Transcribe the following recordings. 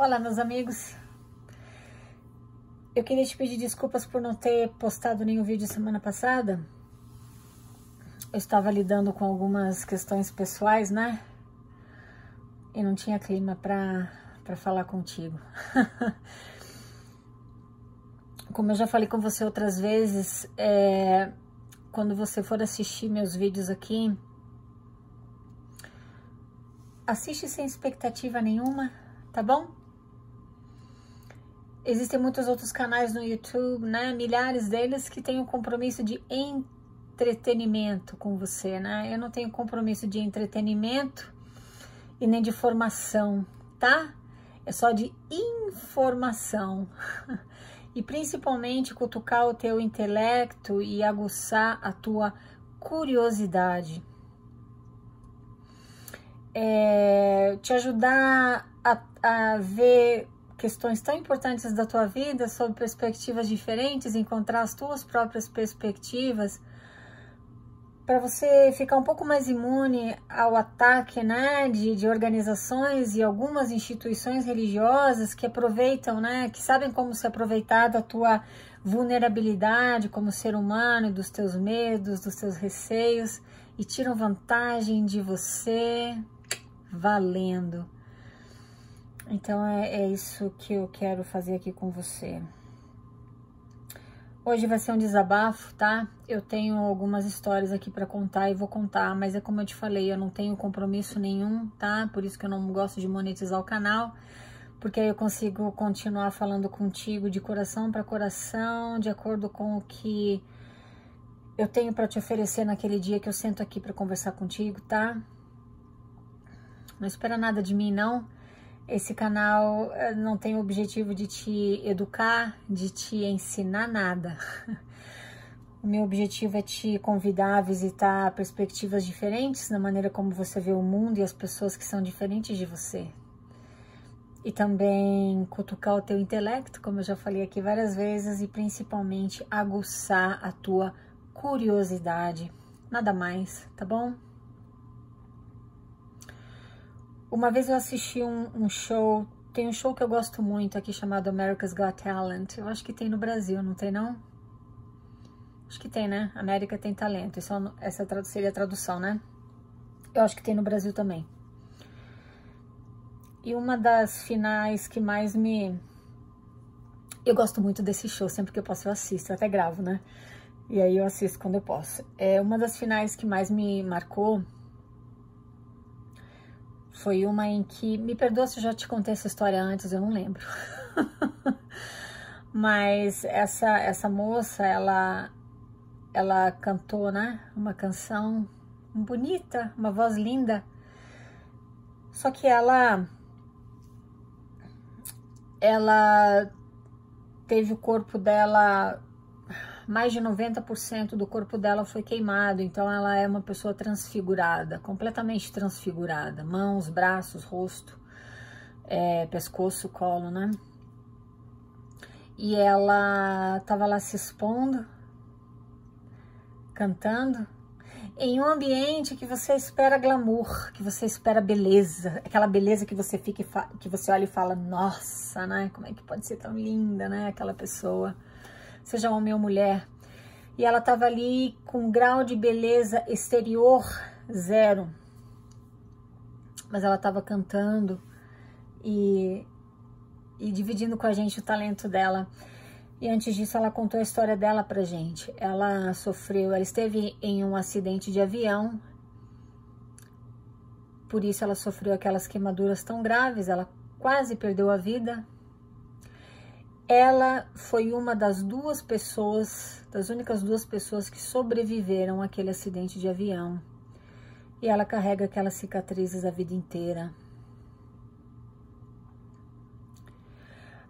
Olá, meus amigos. Eu queria te pedir desculpas por não ter postado nenhum vídeo semana passada. Eu estava lidando com algumas questões pessoais, né? E não tinha clima para falar contigo. Como eu já falei com você outras vezes, é, quando você for assistir meus vídeos aqui, assiste sem expectativa nenhuma, tá bom? Existem muitos outros canais no YouTube, né? Milhares deles que têm o compromisso de entretenimento com você, né? Eu não tenho compromisso de entretenimento e nem de formação, tá? É só de informação. e principalmente cutucar o teu intelecto e aguçar a tua curiosidade. É, te ajudar a, a ver questões tão importantes da tua vida sob perspectivas diferentes, encontrar as tuas próprias perspectivas, para você ficar um pouco mais imune ao ataque né, de, de organizações e algumas instituições religiosas que aproveitam, né, que sabem como se aproveitar da tua vulnerabilidade como ser humano, dos teus medos, dos teus receios e tiram vantagem de você valendo. Então é, é isso que eu quero fazer aqui com você. Hoje vai ser um desabafo, tá? Eu tenho algumas histórias aqui para contar e vou contar, mas é como eu te falei, eu não tenho compromisso nenhum, tá? Por isso que eu não gosto de monetizar o canal, porque aí eu consigo continuar falando contigo de coração para coração, de acordo com o que eu tenho para te oferecer naquele dia que eu sento aqui para conversar contigo, tá? Não espera nada de mim, não. Esse canal eh, não tem o objetivo de te educar, de te ensinar nada. O meu objetivo é te convidar a visitar perspectivas diferentes na maneira como você vê o mundo e as pessoas que são diferentes de você. E também cutucar o teu intelecto, como eu já falei aqui várias vezes, e principalmente aguçar a tua curiosidade. Nada mais, tá bom? Uma vez eu assisti um, um, show, tem um show que eu gosto muito aqui chamado America's Got Talent. Eu acho que tem no Brasil, não tem não? Acho que tem, né? América tem talento. Isso, é essa seria a tradução, né? Eu acho que tem no Brasil também. E uma das finais que mais me... Eu gosto muito desse show, sempre que eu posso eu assisto, eu até gravo, né? E aí eu assisto quando eu posso. É uma das finais que mais me marcou foi uma em que, me perdoa se eu já te contei essa história antes, eu não lembro. Mas essa essa moça, ela ela cantou, né, uma canção bonita, uma voz linda. Só que ela ela teve o corpo dela mais de 90% do corpo dela foi queimado, então ela é uma pessoa transfigurada, completamente transfigurada, mãos, braços, rosto, é, pescoço, colo, né? E ela tava lá se expondo, cantando, em um ambiente que você espera glamour, que você espera beleza, aquela beleza que você fica que você olha e fala, nossa, né? Como é que pode ser tão linda, né? Aquela pessoa seja homem ou mulher. E ela estava ali com um grau de beleza exterior zero. Mas ela estava cantando e, e dividindo com a gente o talento dela. E antes disso, ela contou a história dela pra gente. Ela sofreu, ela esteve em um acidente de avião. Por isso ela sofreu aquelas queimaduras tão graves, ela quase perdeu a vida. Ela foi uma das duas pessoas, das únicas duas pessoas que sobreviveram àquele acidente de avião. E ela carrega aquelas cicatrizes a vida inteira.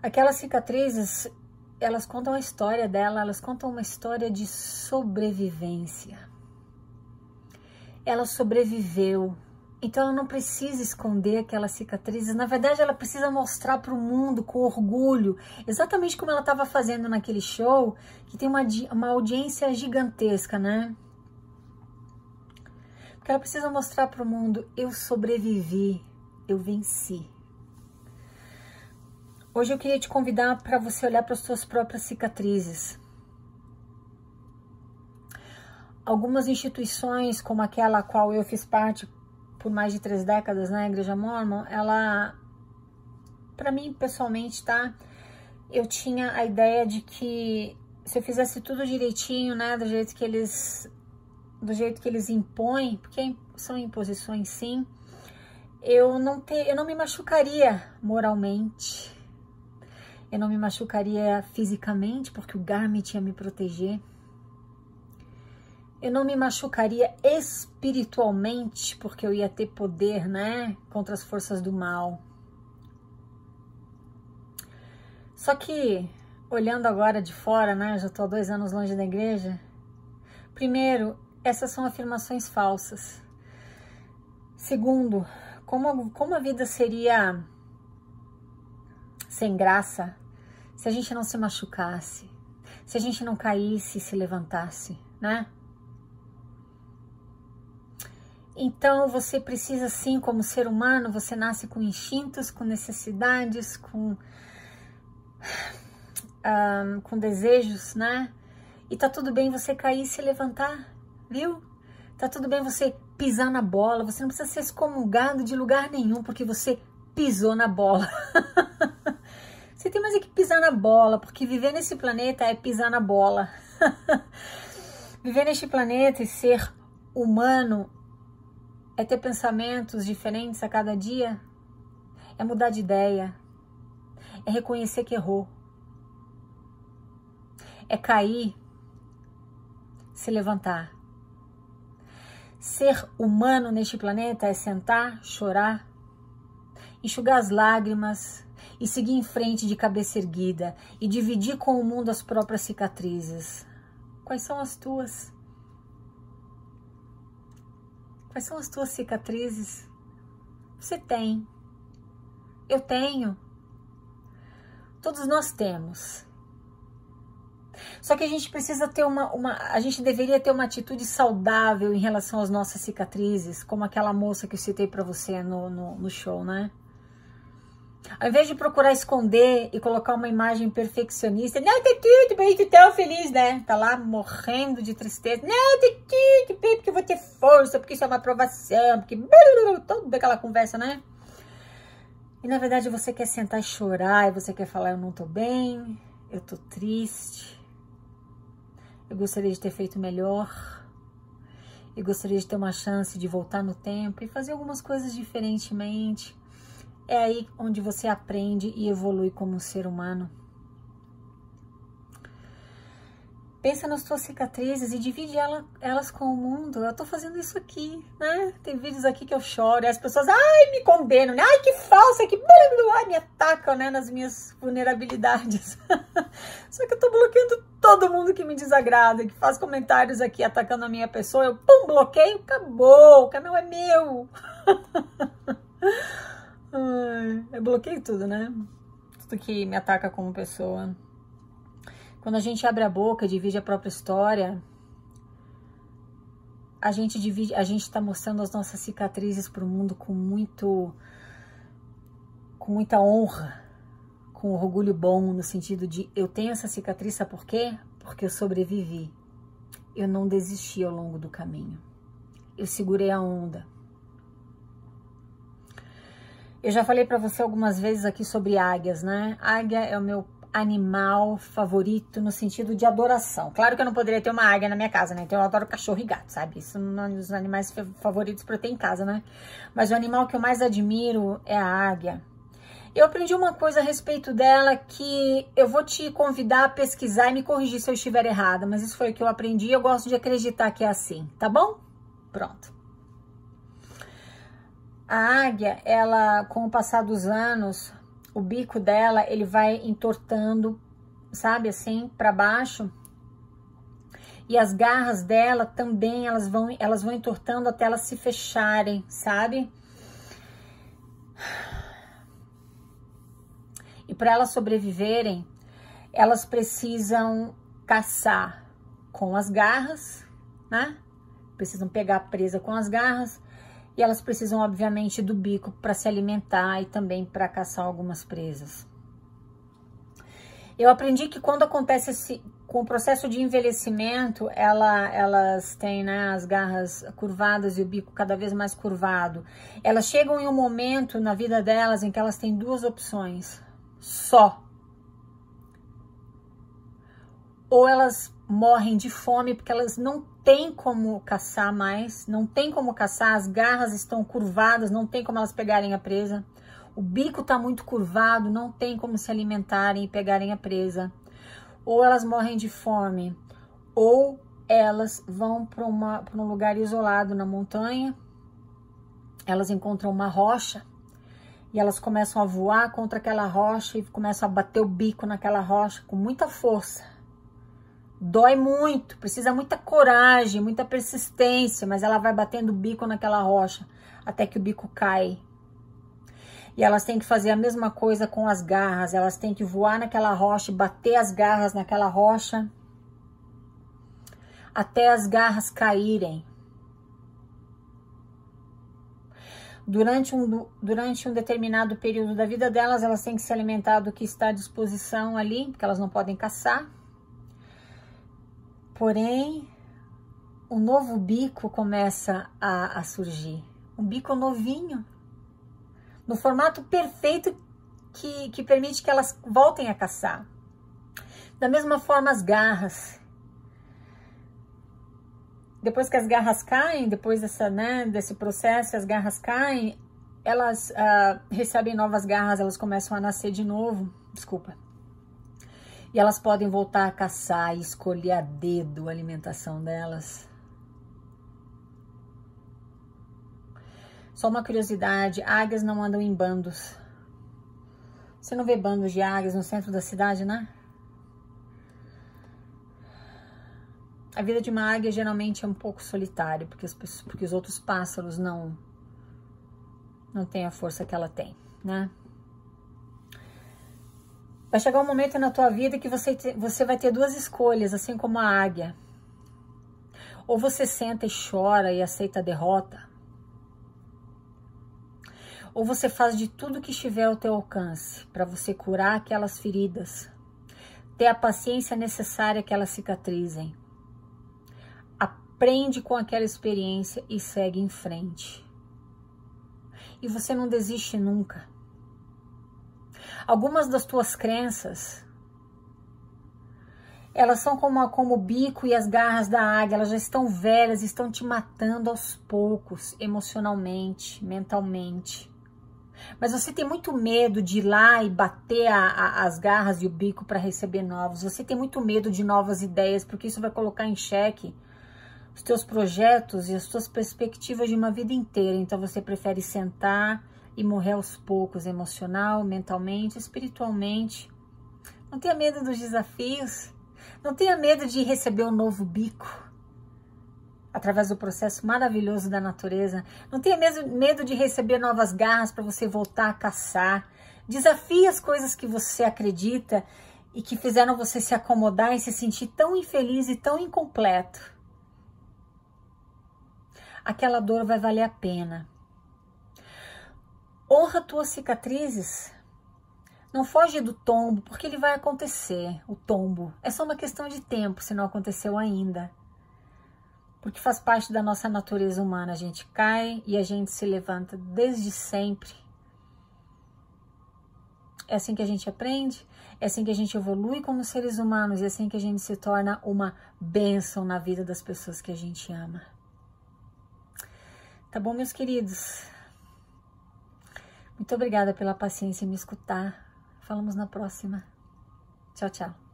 Aquelas cicatrizes, elas contam a história dela, elas contam uma história de sobrevivência. Ela sobreviveu então ela não precisa esconder aquelas cicatrizes, na verdade ela precisa mostrar para o mundo com orgulho, exatamente como ela estava fazendo naquele show, que tem uma, uma audiência gigantesca, né? Porque ela precisa mostrar para o mundo, eu sobrevivi, eu venci. Hoje eu queria te convidar para você olhar para as suas próprias cicatrizes. Algumas instituições, como aquela a qual eu fiz parte por mais de três décadas, né, Igreja Mormon, ela, para mim pessoalmente, tá? Eu tinha a ideia de que se eu fizesse tudo direitinho, né, do jeito que eles, do jeito que eles impõem, porque são imposições, sim, eu não ter, eu não me machucaria moralmente, eu não me machucaria fisicamente, porque o Garmin ia me proteger eu não me machucaria espiritualmente, porque eu ia ter poder, né, contra as forças do mal. Só que, olhando agora de fora, né, já estou há dois anos longe da igreja, primeiro, essas são afirmações falsas. Segundo, como, como a vida seria sem graça se a gente não se machucasse, se a gente não caísse e se levantasse, né? Então você precisa sim, como ser humano, você nasce com instintos, com necessidades, com, um, com desejos, né? E tá tudo bem você cair e se levantar, viu? Tá tudo bem você pisar na bola, você não precisa ser excomungado de lugar nenhum porque você pisou na bola. você tem mais é que pisar na bola, porque viver nesse planeta é pisar na bola. viver neste planeta e ser humano é ter pensamentos diferentes a cada dia, é mudar de ideia, é reconhecer que errou, é cair, se levantar. Ser humano neste planeta é sentar, chorar, enxugar as lágrimas e seguir em frente de cabeça erguida e dividir com o mundo as próprias cicatrizes. Quais são as tuas? Quais são as tuas cicatrizes? Você tem. Eu tenho. Todos nós temos. Só que a gente precisa ter uma, uma. A gente deveria ter uma atitude saudável em relação às nossas cicatrizes, como aquela moça que eu citei para você no, no, no show, né? Ao invés de procurar esconder e colocar uma imagem perfeccionista, não, tá tudo bem, tu tão feliz, né? Tá lá morrendo de tristeza. Não, tá tudo bem, porque eu vou ter força, porque isso é uma aprovação, porque... Toda aquela conversa, né? E na verdade você quer sentar e chorar, e você quer falar, eu não tô bem, eu tô triste, eu gostaria de ter feito melhor, eu gostaria de ter uma chance de voltar no tempo e fazer algumas coisas diferentemente é aí onde você aprende e evolui como um ser humano. Pensa nas tuas cicatrizes e divide ela, elas com o mundo. Eu tô fazendo isso aqui, né? Tem vídeos aqui que eu choro e as pessoas, ai, me condenam, né? Ai, que falsa, que ai, me atacam, né? Nas minhas vulnerabilidades. Só que eu tô bloqueando todo mundo que me desagrada, que faz comentários aqui atacando a minha pessoa. Eu, pum, bloqueio, acabou, o canal é meu. Eu bloqueio tudo, né? Tudo que me ataca como pessoa. Quando a gente abre a boca, divide a própria história, a gente divide, a gente está mostrando as nossas cicatrizes para o mundo com muito, com muita honra, com orgulho bom no sentido de eu tenho essa cicatriz, sabe por quê? Porque eu sobrevivi. Eu não desisti ao longo do caminho. Eu segurei a onda. Eu já falei para você algumas vezes aqui sobre águias, né? Águia é o meu animal favorito no sentido de adoração. Claro que eu não poderia ter uma águia na minha casa, né? Então eu adoro cachorro e gato, sabe? Isso é um dos animais favoritos para ter em casa, né? Mas o animal que eu mais admiro é a águia. Eu aprendi uma coisa a respeito dela que eu vou te convidar a pesquisar e me corrigir se eu estiver errada, mas isso foi o que eu aprendi e eu gosto de acreditar que é assim, tá bom? Pronto. A águia, ela, com o passar dos anos, o bico dela, ele vai entortando, sabe, assim, para baixo. E as garras dela também, elas vão, elas vão entortando até elas se fecharem, sabe? E para elas sobreviverem, elas precisam caçar com as garras, né? Precisam pegar presa com as garras e elas precisam, obviamente, do bico para se alimentar e também para caçar algumas presas. Eu aprendi que quando acontece esse, com o processo de envelhecimento, ela, elas têm né, as garras curvadas e o bico cada vez mais curvado. Elas chegam em um momento na vida delas em que elas têm duas opções só. Ou elas morrem de fome porque elas não têm como caçar mais, não tem como caçar, as garras estão curvadas, não tem como elas pegarem a presa. O bico está muito curvado, não tem como se alimentarem e pegarem a presa. Ou elas morrem de fome, ou elas vão para um lugar isolado na montanha, elas encontram uma rocha e elas começam a voar contra aquela rocha e começam a bater o bico naquela rocha com muita força. Dói muito, precisa muita coragem, muita persistência, mas ela vai batendo o bico naquela rocha até que o bico cai e elas têm que fazer a mesma coisa com as garras. Elas têm que voar naquela rocha, bater as garras naquela rocha até as garras caírem. Durante um, durante um determinado período da vida delas, elas têm que se alimentar do que está à disposição ali, porque elas não podem caçar. Porém, um novo bico começa a, a surgir. Um bico novinho no formato perfeito que, que permite que elas voltem a caçar. Da mesma forma, as garras. Depois que as garras caem, depois dessa, né, desse processo, as garras caem, elas uh, recebem novas garras, elas começam a nascer de novo. Desculpa. E elas podem voltar a caçar e escolher a dedo a alimentação delas. Só uma curiosidade, águias não andam em bandos. Você não vê bandos de águias no centro da cidade, né? A vida de uma águia geralmente é um pouco solitária, porque, porque os outros pássaros não, não têm a força que ela tem, né? Vai chegar um momento na tua vida que você, você vai ter duas escolhas, assim como a águia. Ou você senta e chora e aceita a derrota, ou você faz de tudo que estiver ao teu alcance para você curar aquelas feridas, ter a paciência necessária que elas cicatrizem. Aprende com aquela experiência e segue em frente. E você não desiste nunca. Algumas das tuas crenças, elas são como, como o bico e as garras da águia, elas já estão velhas, estão te matando aos poucos, emocionalmente, mentalmente. Mas você tem muito medo de ir lá e bater a, a, as garras e o bico para receber novos. Você tem muito medo de novas ideias, porque isso vai colocar em xeque os teus projetos e as tuas perspectivas de uma vida inteira. Então você prefere sentar e morrer aos poucos, emocional, mentalmente, espiritualmente. Não tenha medo dos desafios. Não tenha medo de receber um novo bico através do processo maravilhoso da natureza. Não tenha medo de receber novas garras para você voltar a caçar. Desafie as coisas que você acredita e que fizeram você se acomodar e se sentir tão infeliz e tão incompleto. Aquela dor vai valer a pena. Honra tuas cicatrizes. Não foge do tombo, porque ele vai acontecer, o tombo. É só uma questão de tempo, se não aconteceu ainda porque faz parte da nossa natureza humana. A gente cai e a gente se levanta desde sempre. É assim que a gente aprende, é assim que a gente evolui como seres humanos, é assim que a gente se torna uma bênção na vida das pessoas que a gente ama. Tá bom, meus queridos? Muito obrigada pela paciência em me escutar. Falamos na próxima. Tchau, tchau.